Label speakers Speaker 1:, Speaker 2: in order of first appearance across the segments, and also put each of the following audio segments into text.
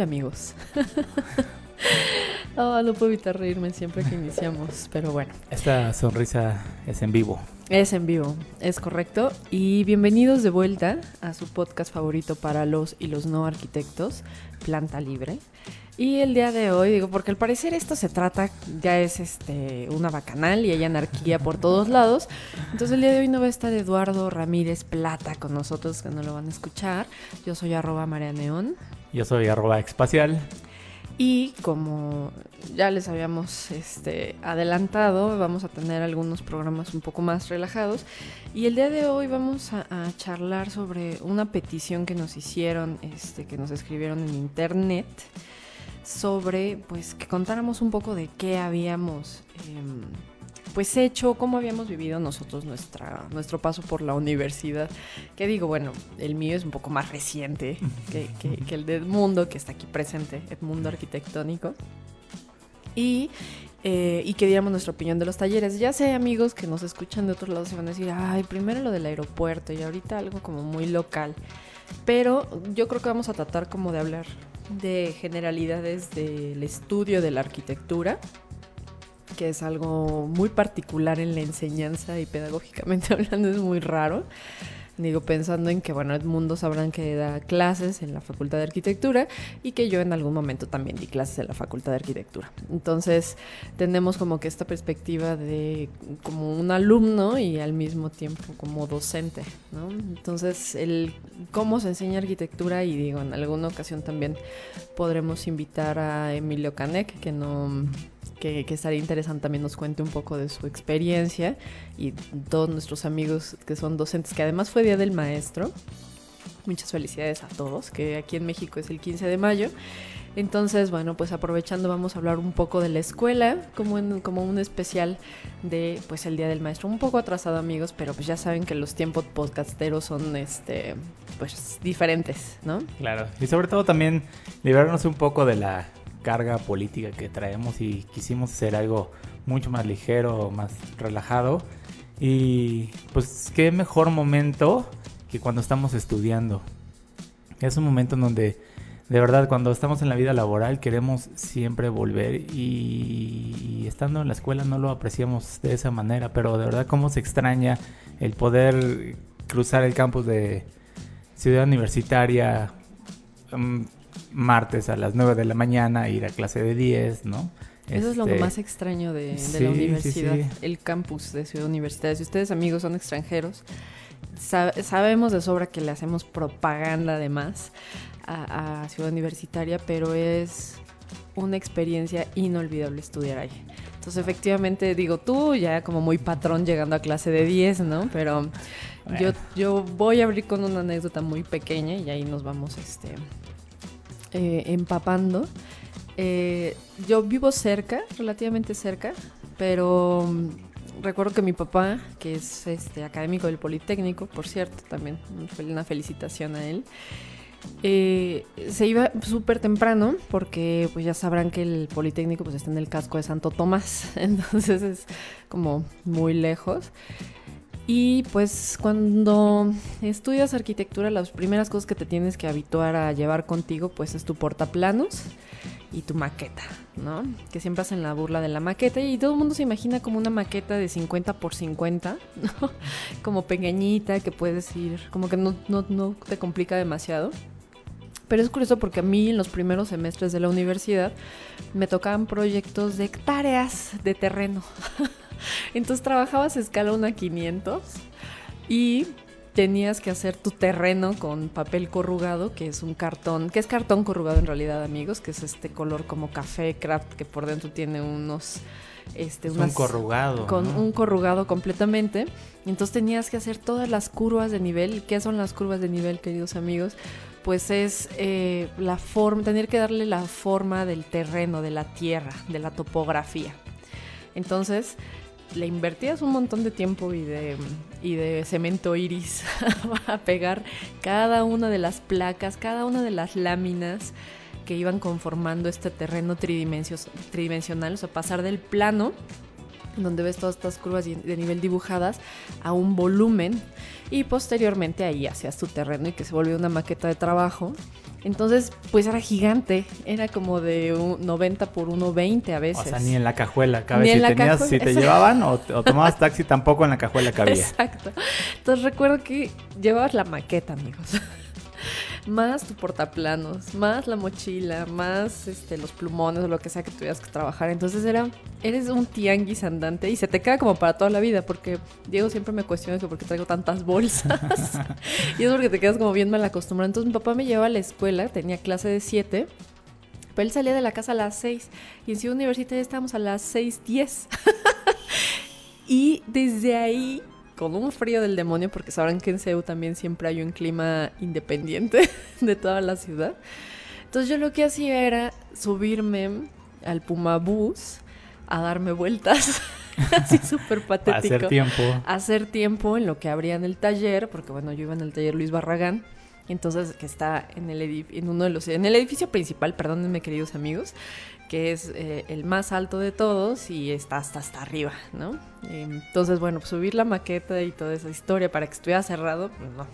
Speaker 1: Hola amigos. oh, no puedo evitar reírme siempre que iniciamos, pero bueno.
Speaker 2: Esta sonrisa es en vivo.
Speaker 1: Es en vivo, es correcto. Y bienvenidos de vuelta a su podcast favorito para los y los no arquitectos, Planta Libre. Y el día de hoy, digo, porque al parecer esto se trata, ya es este una bacanal y hay anarquía por todos lados. Entonces el día de hoy no va a estar Eduardo Ramírez Plata con nosotros, que no lo van a escuchar. Yo soy arroba María Neón.
Speaker 2: Yo soy arroba espacial.
Speaker 1: Y como ya les habíamos este, adelantado, vamos a tener algunos programas un poco más relajados. Y el día de hoy vamos a, charlar sobre una petición que nos hicieron, este, que nos escribieron en internet, sobre pues que contáramos un poco de qué habíamos eh, pues hecho, cómo habíamos vivido nosotros nuestra, nuestro paso por la universidad. Que digo, bueno, el mío es un poco más reciente que, el de Edmundo, que está aquí presente, Edmundo Arquitectónico. Y, eh, y que diéramos nuestra opinión de los talleres. Ya sé, amigos que nos escuchan de otros lados se van a decir, ay, primero lo del aeropuerto y ahorita algo como muy local. Pero yo creo que vamos a tratar como de hablar de generalidades del estudio de la arquitectura que es algo muy particular en la enseñanza y pedagógicamente hablando es muy raro. Digo, pensando en que, bueno, Edmundo sabrán que da clases en la Facultad de Arquitectura y que yo en algún momento también di clases en la Facultad de Arquitectura. Entonces, tenemos como que esta perspectiva de como un alumno y al mismo tiempo como docente, ¿no? Entonces, el cómo se enseña arquitectura y digo, en alguna ocasión también podremos invitar a Emilio Canek, que no que, estaría interesante también nos cuente un poco de su experiencia y todos nuestros amigos que son docentes, que además fue Día del Maestro. Muchas felicidades a todos, que aquí en México es el 15 de mayo. Entonces, bueno, pues aprovechando vamos a hablar un poco de la escuela, como, en, como un especial de pues el Día del Maestro. Un poco atrasado, amigos, pero pues ya saben que los tiempos podcasteros son este pues diferentes, ¿no?
Speaker 2: Claro. Y sobre todo también liberarnos un poco de la carga política que traemos y quisimos hacer algo mucho más ligero, más relajado. Y pues qué mejor momento que cuando estamos estudiando. Es un momento en donde de verdad cuando estamos en la vida laboral queremos siempre volver y, y estando en la escuela no lo apreciamos de esa manera, pero de verdad cómo se extraña el poder cruzar el campus de Ciudad Universitaria. Martes a las 9 de la mañana, ir a clase de 10, ¿no?
Speaker 1: Eso este... es lo más extraño de, de sí, la universidad, sí, sí. el campus de Ciudad Universitaria. Si ustedes amigos son extranjeros, sab sabemos de sobra que le hacemos propaganda además a, a Ciudad Universitaria, pero es una experiencia inolvidable estudiar ahí. Entonces, efectivamente, digo, tú ya como muy patrón llegando a clase de 10, ¿no? Pero bueno. yo, yo voy a abrir con una anécdota muy pequeña y ahí nos vamos este, eh, empapando. Eh, yo vivo cerca, relativamente cerca, pero um, recuerdo que mi papá, que es este académico del Politécnico, por cierto, también una felicitación a él, eh, se iba súper temprano porque pues ya sabrán que el Politécnico pues está en el casco de Santo Tomás, entonces es como muy lejos. Y pues cuando estudias arquitectura, las primeras cosas que te tienes que habituar a llevar contigo, pues es tu portaplanos y tu maqueta, ¿no? Que siempre hacen la burla de la maqueta y todo el mundo se imagina como una maqueta de 50 por 50, ¿no? Como pequeñita, que puedes ir, como que no, no, no te complica demasiado. Pero es curioso porque a mí en los primeros semestres de la universidad me tocaban proyectos de hectáreas de terreno. Entonces trabajabas escala 1 a 500 y tenías que hacer tu terreno con papel corrugado, que es un cartón, que es cartón corrugado en realidad, amigos, que es este color como café craft que por dentro tiene unos este,
Speaker 2: Es
Speaker 1: unas-
Speaker 2: un corrugado.
Speaker 1: con
Speaker 2: ¿no?
Speaker 1: un corrugado completamente. Entonces tenías que hacer todas las curvas de nivel. ¿Qué son las curvas de nivel, queridos amigos? Pues es eh, la forma, tener que darle la forma del terreno, de la tierra, de la topografía. Entonces le invertías un montón de tiempo y de, y de cemento iris a pegar cada una de las placas, cada una de las láminas que iban conformando este terreno tridimensional, o sea, pasar del plano donde ves todas estas curvas de nivel dibujadas a un volumen y posteriormente ahí hacías tu terreno y que se volvió una maqueta de trabajo. Entonces, pues era gigante, era como de un 90 por 1,20 a veces.
Speaker 2: O sea, ni en la cajuela cabe.
Speaker 1: Ni
Speaker 2: si,
Speaker 1: la
Speaker 2: tenías,
Speaker 1: cajuela,
Speaker 2: si te
Speaker 1: exacto.
Speaker 2: llevaban o, o tomabas taxi, tampoco en la cajuela cabía.
Speaker 1: Exacto. Entonces recuerdo que llevabas la maqueta, amigos. Más tu portaplanos, más la mochila, más este, los plumones o lo que sea que tuvieras que trabajar. Entonces era, eres un tianguis andante y se te queda como para toda la vida, porque Diego siempre me cuestiona que por qué traigo tantas bolsas. y es porque te quedas como bien mal acostumbrado. Entonces mi papá me llevaba a la escuela, tenía clase de 7. Pero él salía de la casa a las 6 y en Ciudad Universitaria estábamos a las 6.10. Y desde ahí, con un frío del demonio, porque sabrán que en CEU también siempre hay un clima independiente de toda la ciudad. Entonces yo lo que hacía era subirme al Puma Bus a darme vueltas, así súper patético.
Speaker 2: hacer tiempo.
Speaker 1: Hacer tiempo en lo que abrían el taller, porque bueno, yo iba en el taller Luis Barragán, entonces que está en el en uno de los en el edificio principal, perdónenme queridos amigos, que es eh, el más alto de todos y está hasta hasta arriba, ¿no? Entonces, bueno, pues subir la maqueta y toda esa historia para que estuviera cerrado, pues no.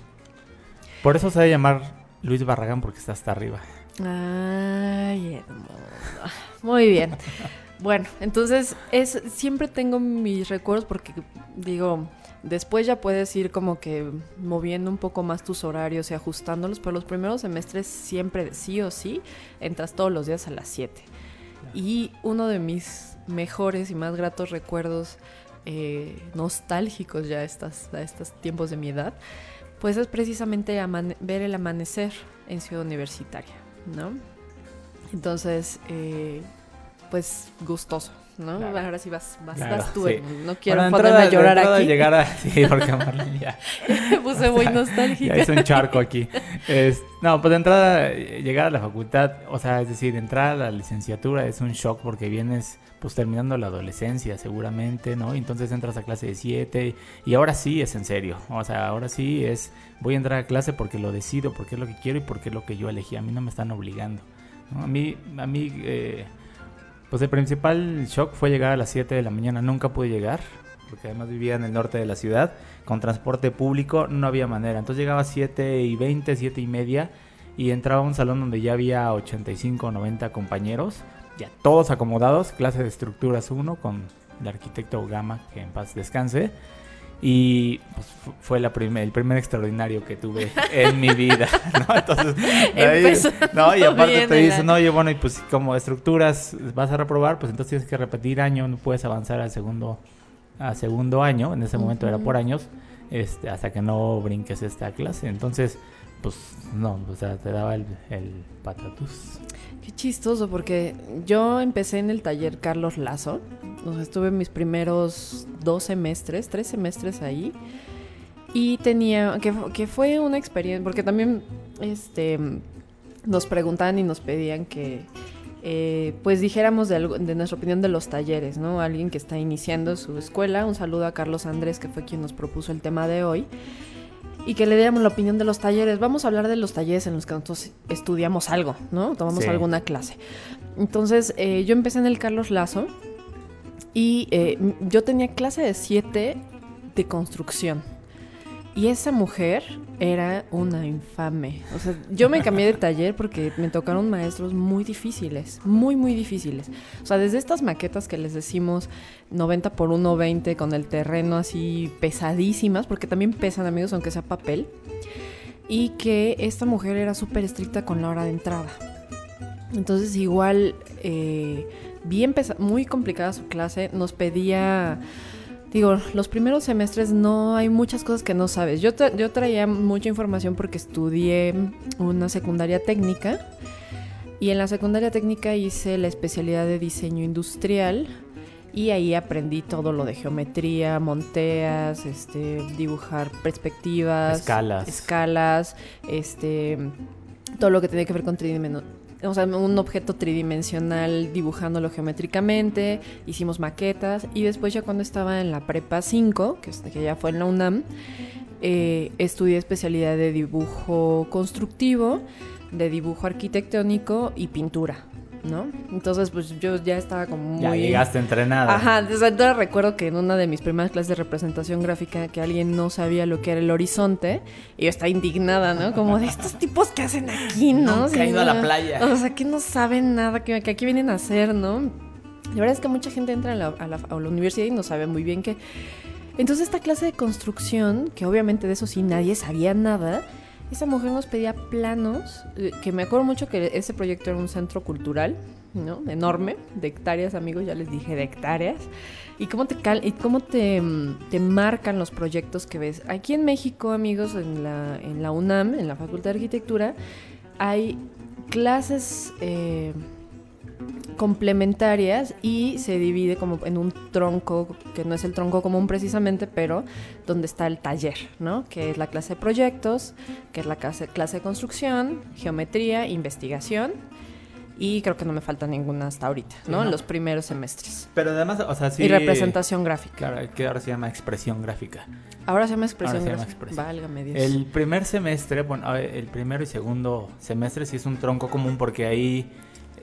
Speaker 2: Por eso se debe llamar Luis Barragán porque está hasta arriba.
Speaker 1: Ay, hermosa. Muy bien. Bueno, entonces es siempre tengo mis recuerdos porque digo, después ya puedes ir como que moviendo un poco más tus horarios y ajustándolos, pero los primeros semestres siempre sí o sí entras todos los días a las 7. Y uno de mis mejores y más gratos recuerdos eh, nostálgicos ya a, estas, a estos tiempos de mi edad, pues es precisamente ver el amanecer en Ciudad Universitaria, ¿no? Entonces, eh, pues gustoso, ¿no?
Speaker 2: Claro.
Speaker 1: Ahora sí vas, vas,
Speaker 2: Claro,
Speaker 1: vas tú,
Speaker 2: sí.
Speaker 1: No quiero
Speaker 2: Bueno,
Speaker 1: ponerme a
Speaker 2: entrada-
Speaker 1: llorar aquí.
Speaker 2: Llegar a... Sí, porque Marlene ya,
Speaker 1: Me puse muy
Speaker 2: ya
Speaker 1: nostálgica.
Speaker 2: es un charco aquí. Es- no, pues de entrada, eh, llegar a la facultad, o sea, es decir, entrar a la licenciatura es un shock porque vienes pues terminando la adolescencia seguramente, ¿no? Y entonces entras a clase de 7 y ahora sí es en serio, o sea, ahora sí es, voy a entrar a clase porque lo decido, porque es lo que quiero y porque es lo que yo elegí, a mí no me están obligando, ¿no? A mí, a mí, eh, pues el principal shock fue llegar a las 7 de la mañana, nunca pude llegar, porque además vivía en el norte de la ciudad, con transporte público no había manera. Entonces llegaba a 7 y 20, 7 y media y entraba a un salón donde ya había 85 o 90 compañeros, ya todos acomodados, clase de estructuras 1 con el arquitecto Gama, que en paz descanse. Y pues, fu- fue la primer, el primer extraordinario que tuve en mi vida, ¿no? Entonces, ahí- no, y aparte te dicen, oye, bueno, y pues como estructuras vas a reprobar, pues entonces tienes que repetir año, no puedes avanzar al segundo, a segundo año, en ese momento era por años, este, hasta que no brinques esta clase. Entonces, pues no, o sea, te daba el, el patatús.
Speaker 1: Qué chistoso, porque yo empecé en el taller Carlos Lazo. O estuve mis primeros dos semestres, tres semestres ahí. Y tenía, que, que fue una experiencia, porque también este, nos preguntaban y nos pedían que eh, pues dijéramos de, algo- de nuestra opinión de los talleres, ¿no? Alguien que está iniciando su escuela. Un saludo a Carlos Andrés, que fue quien nos propuso el tema de hoy. Y que le diéramos la opinión de los talleres. Vamos a hablar de los talleres en los que nosotros estudiamos algo, ¿no? Tomamos
Speaker 2: Sí.
Speaker 1: alguna clase. Entonces, eh, yo empecé en el Carlos Lazo y eh, yo tenía clase de 7 de construcción. Y esa mujer era una infame. O sea, yo me cambié de taller porque me tocaron maestros muy difíciles, muy, muy difíciles. O sea, desde estas maquetas que les decimos 90 por 1,20 con el terreno así pesadísimas, porque también pesan amigos, aunque sea papel. Y que esta mujer era súper estricta con la hora de entrada. Entonces igual, eh, bien pesa- muy complicada su clase, nos pedía, digo, los primeros semestres no hay muchas cosas que no sabes. Yo, tra- yo traía mucha información porque estudié una secundaria técnica y en la secundaria técnica hice la especialidad de diseño industrial y ahí aprendí todo lo de geometría, monteas, este, dibujar perspectivas,
Speaker 2: Escalas.
Speaker 1: escalas, este, todo lo que tiene que ver con tridimensional. O sea, un objeto tridimensional dibujándolo geométricamente, hicimos maquetas y después ya cuando estaba en la prepa 5, que, ya fue en la UNAM, eh, estudié especialidad de dibujo constructivo, de dibujo arquitectónico y pintura, ¿no? Entonces, pues yo ya estaba como muy...
Speaker 2: Ya llegaste entrenada.
Speaker 1: Ajá, desde entonces recuerdo que en una de mis primeras clases de representación gráfica que alguien no sabía lo que era el horizonte y yo estaba indignada, ¿no? Como de estos tipos que hacen aquí, ¿no?
Speaker 2: Nunca he ido a la
Speaker 1: no-
Speaker 2: playa.
Speaker 1: O sea, que no saben nada, que, que aquí vienen a hacer, ¿no? La verdad es que mucha gente entra a la, a la- a la universidad y no sabe muy bien qué. Entonces esta clase de construcción, que obviamente de eso sí nadie sabía nada, esa mujer nos pedía planos, eh, que me acuerdo mucho que ese proyecto era un centro cultural, ¿no? Enorme, de hectáreas, amigos, ya les dije, de hectáreas. Y cómo te, cal- y cómo te, mm, te marcan los proyectos que ves. Aquí en México, amigos, en la, en la UNAM, en la Facultad de Arquitectura, hay clases... eh, complementarias y se divide como en un tronco que no es el tronco común precisamente, pero donde está el taller, ¿no? Que es la clase de proyectos, que es la clase, clase de construcción, geometría, investigación y creo que no me falta ninguna hasta ahorita, ¿no?
Speaker 2: Sí,
Speaker 1: En los primeros semestres.
Speaker 2: Pero además, o sea, sí.
Speaker 1: Y representación gráfica.
Speaker 2: Claro, que ahora se llama expresión gráfica.
Speaker 1: Ahora se llama expresión
Speaker 2: Ahora se llama
Speaker 1: gráfica.
Speaker 2: expresión.
Speaker 1: Válgame Dios.
Speaker 2: El primer semestre, bueno, el primero y segundo semestre sí es un tronco común porque ahí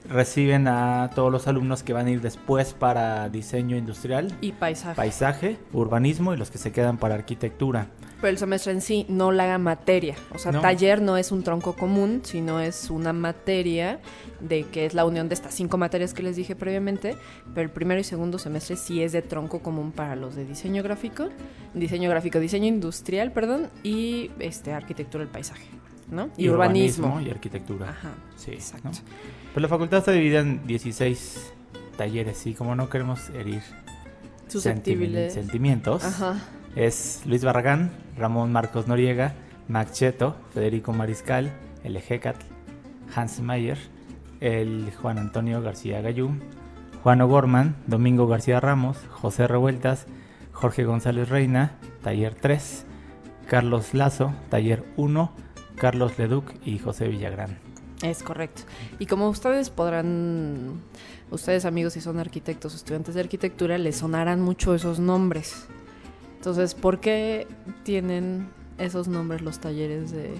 Speaker 2: reciben a todos los alumnos que van a ir después para diseño industrial,
Speaker 1: Y paisaje.
Speaker 2: paisaje, urbanismo y los que se quedan para arquitectura.
Speaker 1: Pero el semestre en sí no la materia. O sea,
Speaker 2: No.
Speaker 1: taller no es un tronco común, sino es una materia de que es la unión de estas cinco materias que les dije previamente. Pero el primero y segundo semestre sí es de tronco común para los de diseño gráfico, diseño gráfico, diseño industrial, perdón, y este arquitectura del paisaje, ¿no? Y, urbanismo.
Speaker 2: y arquitectura.
Speaker 1: Ajá.
Speaker 2: Sí,
Speaker 1: exacto.
Speaker 2: ¿no? Pues la facultad está dividida en 16 talleres y como no queremos herir sentimientos,
Speaker 1: Ajá.
Speaker 2: es Luis Barragán, Ramón Marcos Noriega, Max Cheto, Federico Mariscal, el Ejecatl, Hans Mayer, el Juan Antonio García Gayú, Juan O'Gorman, Domingo García Ramos, José Revueltas, Jorge González Reina, Taller 3, Carlos Lazo, Taller 1, Carlos Leduc y José Villagrán.
Speaker 1: Es correcto. Y como ustedes podrán, ustedes amigos si son arquitectos o estudiantes de arquitectura, les sonarán mucho esos nombres. Entonces, ¿por qué tienen esos nombres los talleres de,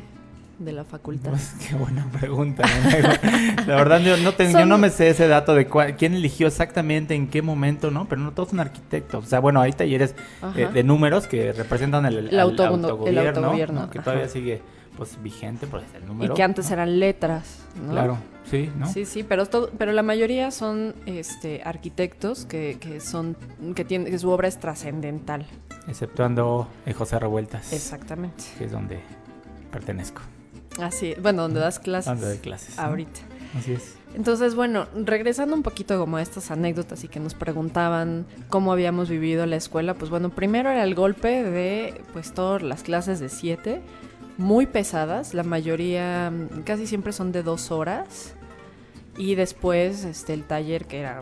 Speaker 1: de la facultad?
Speaker 2: Pues, qué buena pregunta. ¿no? La verdad, yo no, te- yo
Speaker 1: Son-
Speaker 2: no me sé ese dato de cuál- quién eligió exactamente en qué momento, ¿no? Pero no todos son arquitectos. O sea, bueno, hay talleres eh, de números que representan el,
Speaker 1: El
Speaker 2: al
Speaker 1: autogono- el
Speaker 2: autogobierno,
Speaker 1: autogobierno,
Speaker 2: ¿no? que
Speaker 1: ajá.
Speaker 2: todavía sigue pues vigente, pues el
Speaker 1: y
Speaker 2: número.
Speaker 1: que antes eran letras, ¿no?
Speaker 2: Claro, sí, ¿no?
Speaker 1: Sí, sí, pero todo, pero la mayoría son este arquitectos que, que son que tienen que su obra es trascendental.
Speaker 2: Exceptuando José Revueltas,
Speaker 1: Exactamente.
Speaker 2: que es donde pertenezco,
Speaker 1: Así, bueno, donde das clases
Speaker 2: donde doy clases. ¿no?
Speaker 1: ahorita.
Speaker 2: Así es.
Speaker 1: Entonces, bueno, regresando un poquito como a estas anécdotas y que nos preguntaban cómo habíamos vivido la escuela, pues bueno, primero era el golpe de pues todas las clases de siete, muy pesadas, la mayoría mm, casi siempre son de dos horas. Y después este el taller que era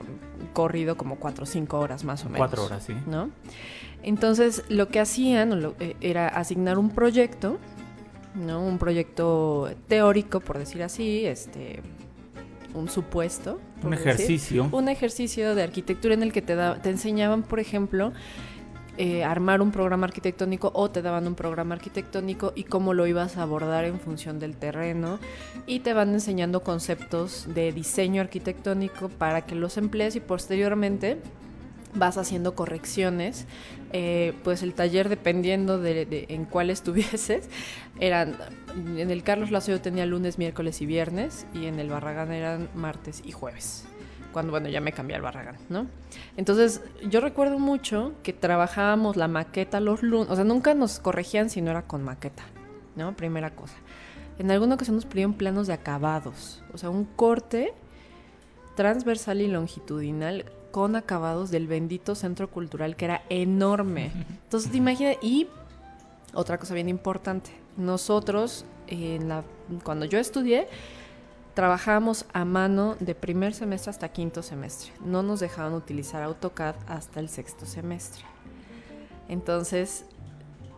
Speaker 1: corrido como cuatro o cinco horas más o menos.
Speaker 2: Cuatro horas, sí.
Speaker 1: ¿no? Entonces, lo que hacían lo- eh, era asignar un proyecto, ¿no? Un proyecto teórico, por decir así, este, un supuesto.
Speaker 2: Un
Speaker 1: decir.
Speaker 2: ejercicio.
Speaker 1: Un ejercicio de arquitectura en el que te, da- te enseñaban, por ejemplo, eh, armar un programa arquitectónico o te daban un programa arquitectónico y cómo lo ibas a abordar en función del terreno y te van enseñando conceptos de diseño arquitectónico para que los emplees y posteriormente vas haciendo correcciones. Eh, pues el taller, dependiendo de, en cuál estuvieses, eran. En el Carlos Lazo yo tenía lunes, miércoles y viernes, y en el Barragán eran martes y jueves. Cuando, bueno, ya me cambié al Barragán, ¿no? Entonces, yo recuerdo mucho que trabajábamos la maqueta los lunes, o sea, nunca nos corregían si no era con maqueta, ¿no? Primera cosa. En alguna ocasión nos pidieron planos de acabados, o sea, un corte transversal y longitudinal con acabados del bendito centro cultural que era enorme. Entonces, te imaginas, y otra cosa bien importante, nosotros, en la, cuando yo estudié, trabajábamos a mano de primer semestre hasta quinto semestre. No nos dejaban utilizar AutoCAD hasta el sexto semestre. Entonces,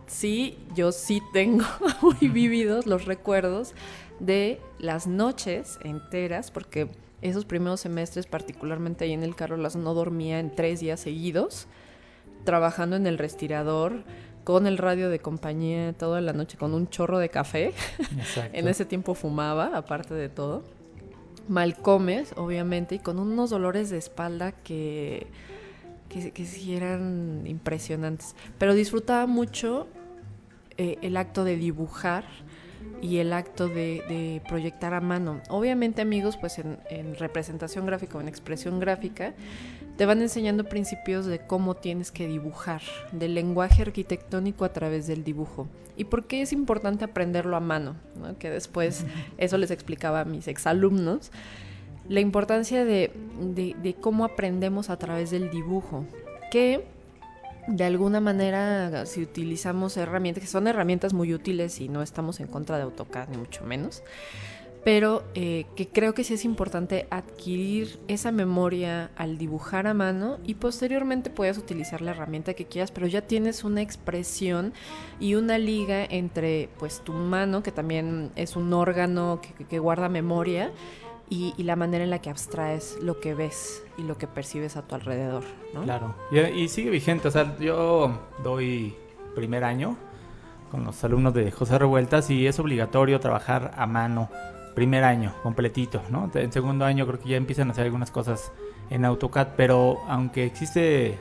Speaker 1: sí, yo sí tengo muy vividos los recuerdos de las noches enteras, porque esos primeros semestres, particularmente ahí en el carro, las no dormía en tres días seguidos, trabajando en el respirador, con el radio de compañía toda la noche, con un chorro de café. en ese tiempo fumaba, aparte de todo. Mal comes, obviamente, y con unos dolores de espalda que, que, que sí eran impresionantes. Pero disfrutaba mucho eh, el acto de dibujar y el acto de, proyectar a mano. Obviamente amigos, pues en, representación gráfica o en expresión gráfica, te van enseñando principios de cómo tienes que dibujar, del lenguaje arquitectónico a través del dibujo. ¿Y por qué es importante aprenderlo a mano? Que después eso les explicaba a mis exalumnos. La importancia de, de cómo aprendemos a través del dibujo. Que de alguna manera, si utilizamos herramientas, que son herramientas muy útiles y no estamos en contra de AutoCAD, ni mucho menos, pero eh, que creo que sí es importante adquirir esa memoria al dibujar a mano y posteriormente puedes utilizar la herramienta que quieras, pero ya tienes una expresión y una liga entre pues tu mano, que también es un órgano que guarda memoria, y, la manera en la que abstraes lo que ves y lo que percibes a tu alrededor.
Speaker 2: Claro, y, sigue vigente, o sea, yo doy primer año con los alumnos de José Revueltas y es obligatorio trabajar a mano primer año completito, ¿no? En segundo año creo que ya empiezan a hacer algunas cosas en AutoCAD, pero aunque existe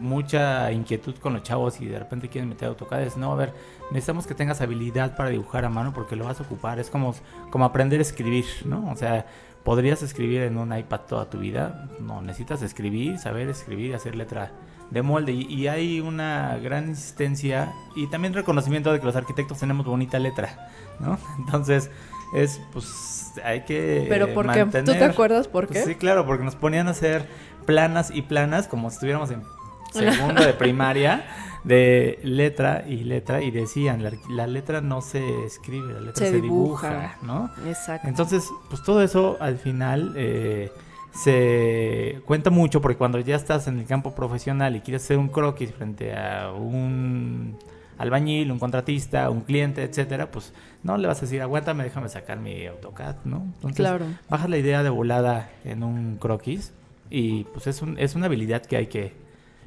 Speaker 2: mucha inquietud con los chavos y de repente quieren meter AutoCAD, es no, a ver, necesitamos que tengas habilidad para dibujar a mano porque lo vas a ocupar, es como, como aprender a escribir, ¿no? O sea, podrías escribir en un iPad toda tu vida, no, necesitas escribir, saber escribir, hacer letra de molde y, hay una gran insistencia y también reconocimiento de que los arquitectos tenemos bonita letra, ¿no? Entonces, es pues hay que
Speaker 1: Pero ¿por qué? ¿Tú te acuerdas por
Speaker 2: pues
Speaker 1: qué?
Speaker 2: sí, claro, porque nos ponían a hacer planas y planas como si estuviéramos en segundo de primaria de letra y letra y decían, la, letra no se escribe, la letra se, dibuja. ¿no?
Speaker 1: Exacto.
Speaker 2: Entonces, pues todo eso al final eh, se cuenta mucho porque cuando ya estás en el campo profesional y quieres hacer un croquis frente a un albañil, un contratista, un cliente, etcétera, pues no le vas a decir, aguántame, déjame sacar mi AutoCAD, ¿no? Entonces,
Speaker 1: claro.
Speaker 2: bajas la idea de volada en un croquis y pues es, un, es una habilidad que hay que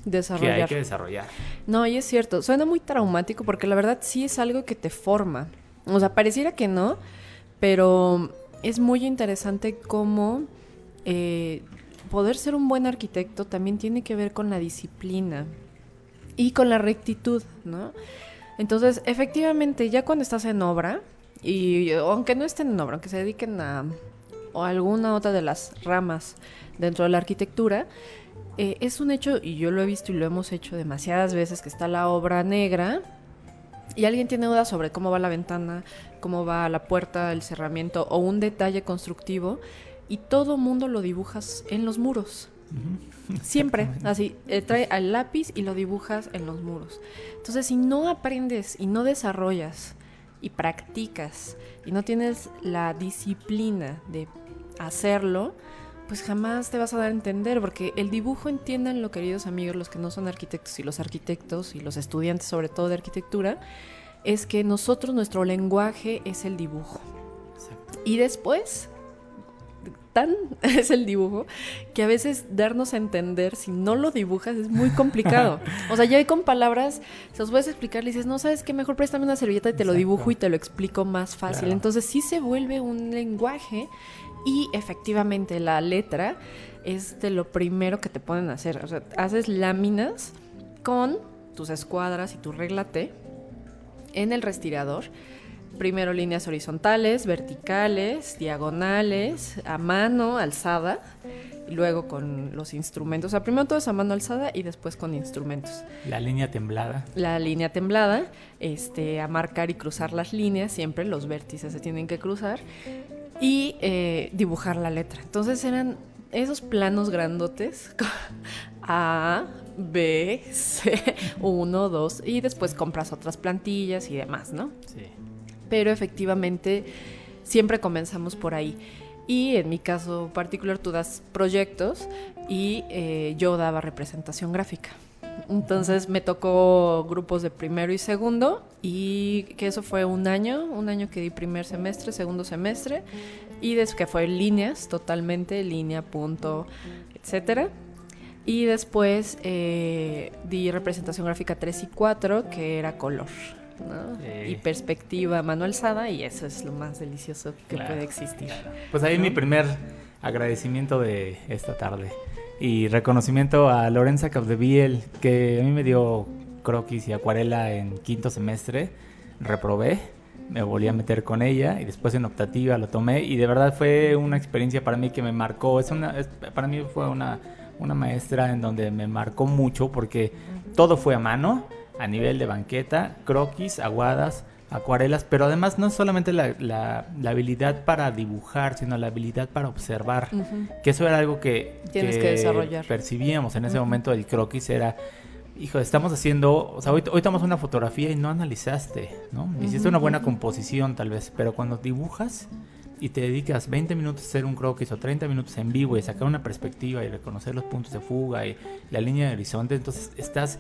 Speaker 1: desarrollar.
Speaker 2: Que hay que desarrollar.
Speaker 1: No, y es cierto, suena muy traumático porque la verdad sí es algo que te forma. O sea, pareciera que no, pero es muy interesante cómo eh, poder ser un buen arquitecto también tiene que ver con la disciplina y con la rectitud, ¿no? Entonces, efectivamente, ya cuando estás en obra, y aunque no estén en obra, aunque se dediquen a alguna otra de las ramas dentro de la arquitectura, eh, es un hecho, y yo lo he visto y lo hemos hecho demasiadas veces, que está la obra negra y alguien tiene dudas sobre cómo va la ventana, cómo va la puerta, el cerramiento o un detalle constructivo y todo mundo lo dibujas en los muros. Siempre, así, eh, trae al lápiz y lo dibujas en los muros. Entonces, si no aprendes y no desarrollas y practicas y no tienes la disciplina de hacerlo, pues jamás te vas a dar a entender, porque el dibujo, entiendan lo queridos amigos, los que no son arquitectos y los arquitectos y los estudiantes sobre todo de arquitectura, es que nosotros, nuestro lenguaje es el dibujo. Y después, tan es el dibujo, que a veces darnos a entender si no lo dibujas es muy complicado. o sea, ya hay con palabras, se los puedes explicar, le dices, no sabes qué, mejor préstame una servilleta y te lo dibujo y te lo explico más fácil. Entonces sí se vuelve un lenguaje y efectivamente la letra es de lo primero que te ponen a hacer. O sea, haces láminas con tus escuadras y tu regla T en el respirador. Primero líneas horizontales, verticales, diagonales, a mano, alzada, y luego con los instrumentos. O sea, primero todo es a mano alzada y después con instrumentos.
Speaker 2: La línea temblada.
Speaker 1: La línea temblada, este, a marcar y cruzar las líneas, siempre los vértices se tienen que cruzar y eh, dibujar la letra. Entonces eran esos planos grandotes, A, B, C, 1, 2, y después compras otras plantillas y demás, ¿no?
Speaker 2: Sí.
Speaker 1: Pero efectivamente siempre comenzamos por ahí. Y en mi caso particular tú das proyectos y eh, yo daba representación gráfica. Entonces me tocó grupos de primero y segundo y que eso fue un año, un año que di primer semestre, segundo semestre y después que fue líneas totalmente, línea, punto, etcétera. Y después eh, di representación gráfica 3 y 4, que era color. Y perspectiva mano alzada, y eso es lo más delicioso que puede existir.
Speaker 2: Pues ahí mi primer agradecimiento de esta tarde. Y reconocimiento a Lorenza Capdeviel, que a mí me dio croquis y acuarela en quinto semestre. Reprobé, me volví a meter con ella y después en optativa lo tomé y de verdad fue una experiencia para mí que me marcó. Es una, para mí fue una, una maestra en donde me marcó mucho porque todo fue a mano, a nivel de banqueta, croquis, aguadas, acuarelas, pero además no solamente la, la, habilidad para dibujar, sino la habilidad para observar, que eso era algo que,
Speaker 1: que,
Speaker 2: percibíamos en ese momento del croquis, era, hijo, estamos haciendo, o sea, hoy, hoy tomas una fotografía y no analizaste, ¿no? Hiciste una buena composición tal vez, pero cuando dibujas y te dedicas 20 minutos a hacer un croquis o 30 minutos en vivo y sacar una perspectiva y reconocer los puntos de fuga y la línea de horizonte, entonces estás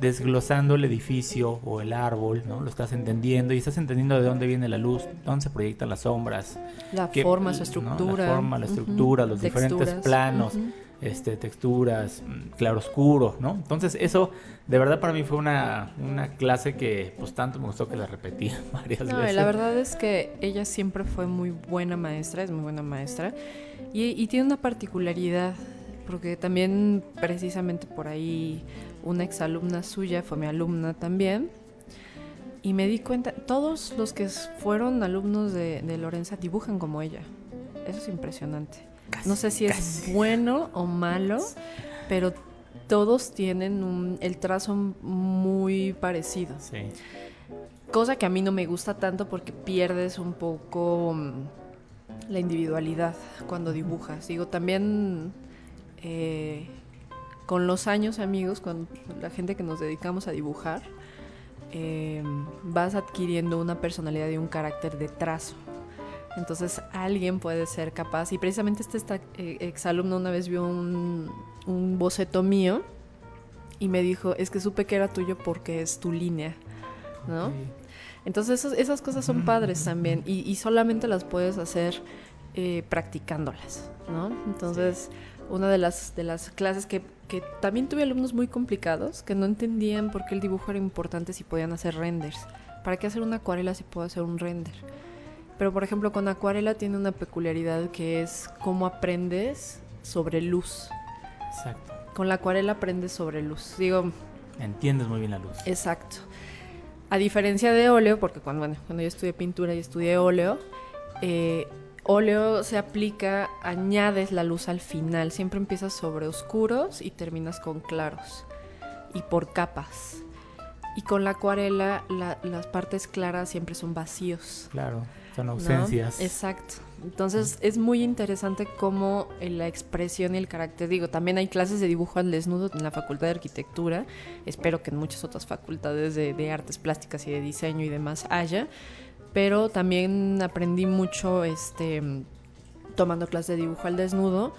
Speaker 2: desglosando el edificio o el árbol, ¿no? Lo estás entendiendo y estás entendiendo de dónde viene la luz, dónde se proyectan las sombras.
Speaker 1: La forma, su estructura.
Speaker 2: La forma, la estructura, los diferentes planos este, texturas, mm, claroscuro, ¿no? Entonces eso de verdad para mí fue una, una clase que pues tanto me gustó que la repetí varias no, veces.
Speaker 1: La verdad es que ella siempre fue muy buena maestra, es muy buena maestra y, y tiene una particularidad porque también precisamente por ahí una exalumna suya fue mi alumna también y me di cuenta, todos los que fueron alumnos de, de Lorenza dibujan como ella. Eso es impresionante no sé si es bueno o malo, pero todos tienen el trazo muy parecido. Cosa que a mí no me gusta tanto porque pierdes un poco mm, la individualidad cuando dibujas. Digo, también eh, con los años, amigos, con la gente que nos dedicamos a dibujar, eh, vas adquiriendo una personalidad y un carácter de trazo. Entonces alguien puede ser capaz. Y precisamente este, eh, exalumno una vez vio un, boceto mío y me dijo, es que supe que era tuyo porque es tu línea, ¿no? Entonces esas cosas son padres también y, solamente las puedes hacer eh, practicándolas, ¿no? Entonces una de las, de las clases que, que también tuve alumnos muy complicados que no entendían por qué el dibujo era importante si podían hacer renders. ¿Para qué hacer una acuarela si puedo hacer un render? Pero por ejemplo con acuarela tiene una peculiaridad que es cómo aprendes sobre luz. Exacto. Con la acuarela aprendes sobre luz. Digo...
Speaker 2: Entiendes muy bien la luz.
Speaker 1: Exacto. A diferencia de óleo, porque cuando, bueno, cuando yo estudié pintura y estudié óleo, eh, óleo se aplica, añades la luz al final. Siempre empiezas sobre oscuros y terminas con claros. Y por capas. Y con la acuarela las partes claras siempre son vacíos.
Speaker 2: Claro. Son ausencias.
Speaker 1: Exacto. Entonces es muy interesante cómo la expresión y el carácter, digo, también hay clases de dibujo al desnudo en la Facultad de Arquitectura, espero que en muchas otras facultades de, artes plásticas y de diseño y demás haya, pero también aprendí mucho este, tomando clases de dibujo al desnudo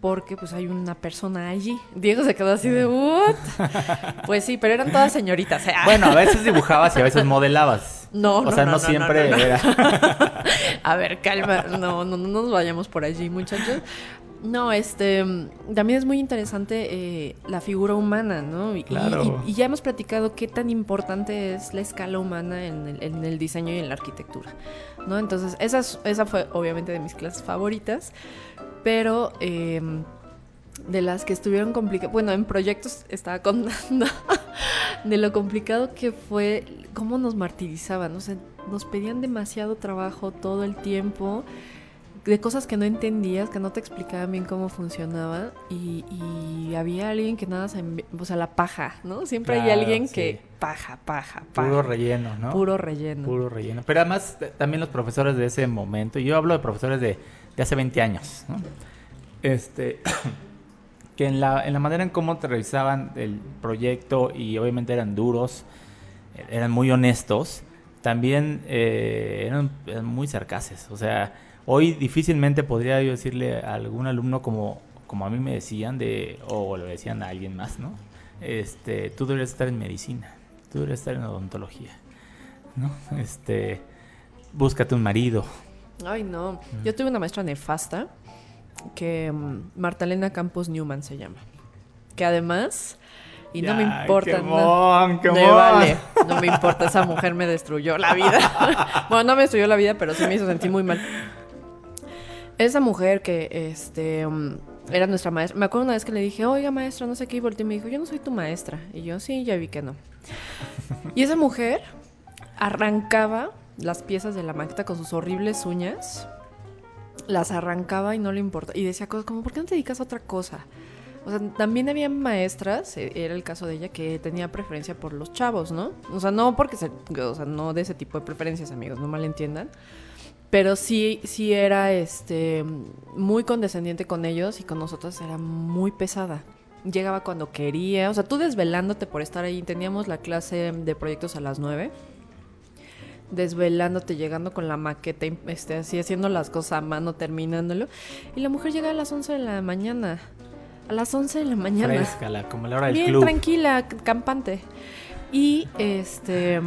Speaker 1: porque pues hay una persona allí. Diego se quedó así de, ¿what? Pues sí, pero eran todas señoritas.
Speaker 2: Bueno, a veces dibujabas y a veces modelabas. No, O sea, no, siempre era.
Speaker 1: a ver, calma. No, no, no nos vayamos por allí, muchachos. No, este, también es muy interesante eh, la figura humana, ¿no? Y, y, ya hemos platicado qué tan importante es la escala humana en el, en el diseño y en la arquitectura, ¿no? Entonces, esa, esa fue obviamente de mis clases favoritas pero em, de las que estuvieron complicadas, bueno, en proyectos estaba contando de lo complicado que fue cómo nos martirizaban, o sea, nos pedían demasiado trabajo todo el tiempo de cosas que no entendías, que no te explicaban bien cómo funcionaba y, había alguien que nada se... O sea, la paja, ¿no? Siempre hay alguien que paja, paja, paja.
Speaker 2: Puro relleno, ¿no?
Speaker 1: Puro relleno.
Speaker 2: Puro relleno. Pero además también los profesores de ese momento, yo hablo de profesores de de hace 20 años. Este, que en la, en la manera en cómo te revisaban el proyecto y obviamente eran duros, eran muy honestos, también eh, eran, muy sarcaces. O sea, Hoy difícilmente podría yo decirle a algún alumno como, como a mí me decían, de, o lo decían a alguien más, ¿no? Este, tú deberías estar en medicina, tú deberías estar en odontología, ¿no? Este, búscate un marido.
Speaker 1: Ay, no. Yo tuve una maestra nefasta que mm, Marta Elena Campos Newman se llama. Que además, y no me importa.
Speaker 2: Qué mon, qué
Speaker 1: me vale. No me importa, esa mujer me destruyó la vida. bueno, no me destruyó la vida, pero sí me hizo sentir muy mal. Esa mujer que este mm, era nuestra maestra. Me acuerdo una vez que le dije, oiga maestra, no sé qué, y volteó y me dijo, yo no soy tu maestra. Y yo, sí, ya vi que no. Y esa mujer arrancaba las piezas de la maqueta con sus horribles uñas. Las arrancaba y no le importa. Y decía cosas como, ¿por qué no te dedicas a otra cosa? O sea, también había maestras, eh, era el caso de ella, que tenía preferencia por los chavos, ¿no? O sea, no porque se, o sea, no de ese tipo de preferencias, amigos, no malentiendan. Pero sí, sí era este muy condescendiente con ellos y con nosotros era muy pesada. Llegaba cuando quería, o sea, tú desvelándote por estar ahí. Teníamos la clase de proyectos a las 9 desvelándote, llegando con la maqueta, este, así haciendo las cosas a mano, terminándolo. Y la mujer llega a las 11 de la mañana. A las 11 de la mañana.
Speaker 2: Fresca, la- como la hora del
Speaker 1: Bien
Speaker 2: club.
Speaker 1: tranquila, campante. Y este